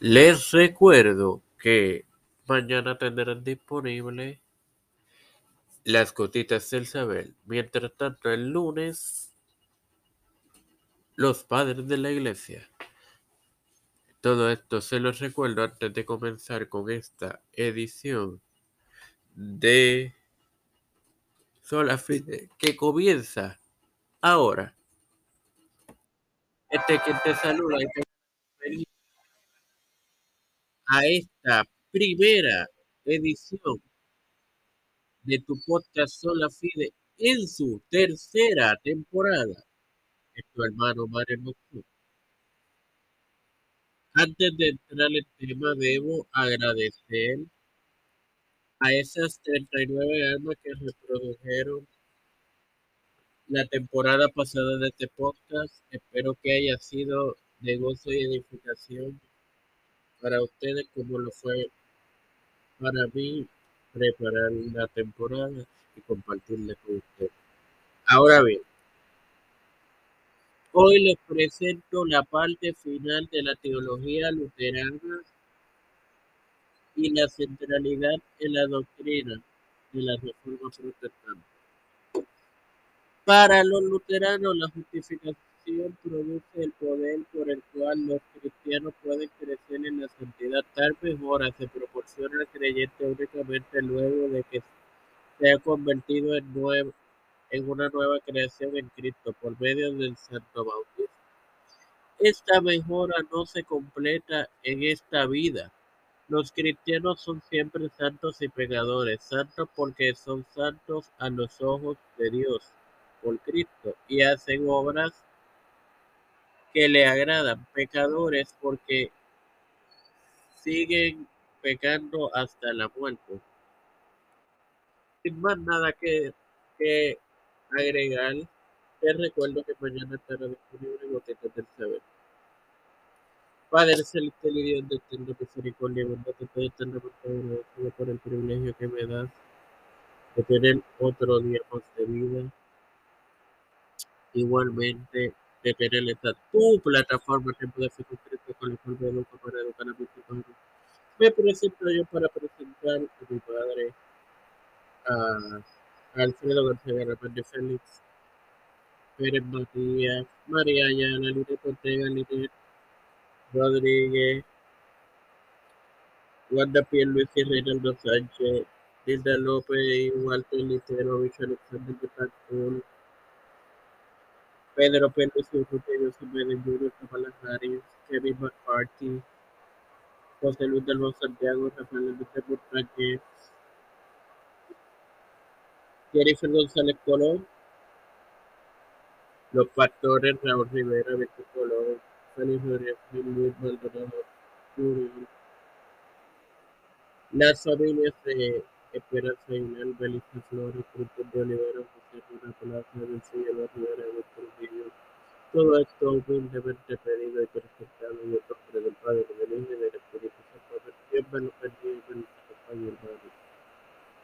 Les recuerdo que mañana tendrán disponible las gotitas del saber. Mientras tanto, el lunes, los padres de la iglesia. Todo esto se los recuerdo antes de comenzar con esta edición de Sola Fide que comienza ahora. Este que te saluda y te a esta primera edición de tu podcast Sola Fide en su tercera temporada. Es tu hermano Mario Moxú. Antes de entrar al tema, debo agradecer a esas 39 almas que reprodujeron la temporada pasada de este podcast. Espero que haya sido de gozo y edificación para ustedes como lo fue para mí preparar la temporada y compartirla con ustedes. Ahora bien, hoy les presento la parte final de la teología luterana y la centralidad en la doctrina de la reforma protestante. Para los luteranos, la justificación produce el poder por el cual los cristianos pueden crecer en la santidad. Tal se proporciona al creyente únicamente luego de que se ha convertido en, en una nueva creación en Cristo por medio del santo bautismo. Esta mejora no se completa en esta vida. Los cristianos son siempre santos y pecadores, santos porque son santos a los ojos de Dios por Cristo y hacen obras que le agradan, pecadores porque siguen pecando hasta la muerte. Sin más nada que, agregar, te recuerdo que mañana estará disponible Gotetas del Saber. Padre celestial y Dios de eterna misericordia y te estoy agradecido por el privilegio que me das de tener otro día más de vida. Igualmente, de tener esta tu plataforma Tiempo de Fe con la cual me educo para educar a mis hijos. Me presento yo para presentar a mi padre, a Alfredo García Garrapán de Félix, Pérez Matías, María Ayala, Lite Ortega, Lite Rodríguez, Wanda Pierluisi, Reinaldo Sánchez, Linda López Walter Literovich, Alexander Betancourt, Pedro Pérez Urrutia, José Medellín, Junior Kamala Harris, Kevin McCarthy, José Luis del Monte Santiago, Rafael Enrique Montañez, Jennifer González Colón, los pastores Raúl Rivera, Víctor Colón, Félix Rodríguez, Luis Maldonado, Junior, las familias de Esperanza Aguilar, Belisa Flores, Cristian de Olivera, José Luna Palacio, Vencillo Rivera. Todo esto humildemente pedido y presentado en el nombre del Padre, del Hijo y del Espíritu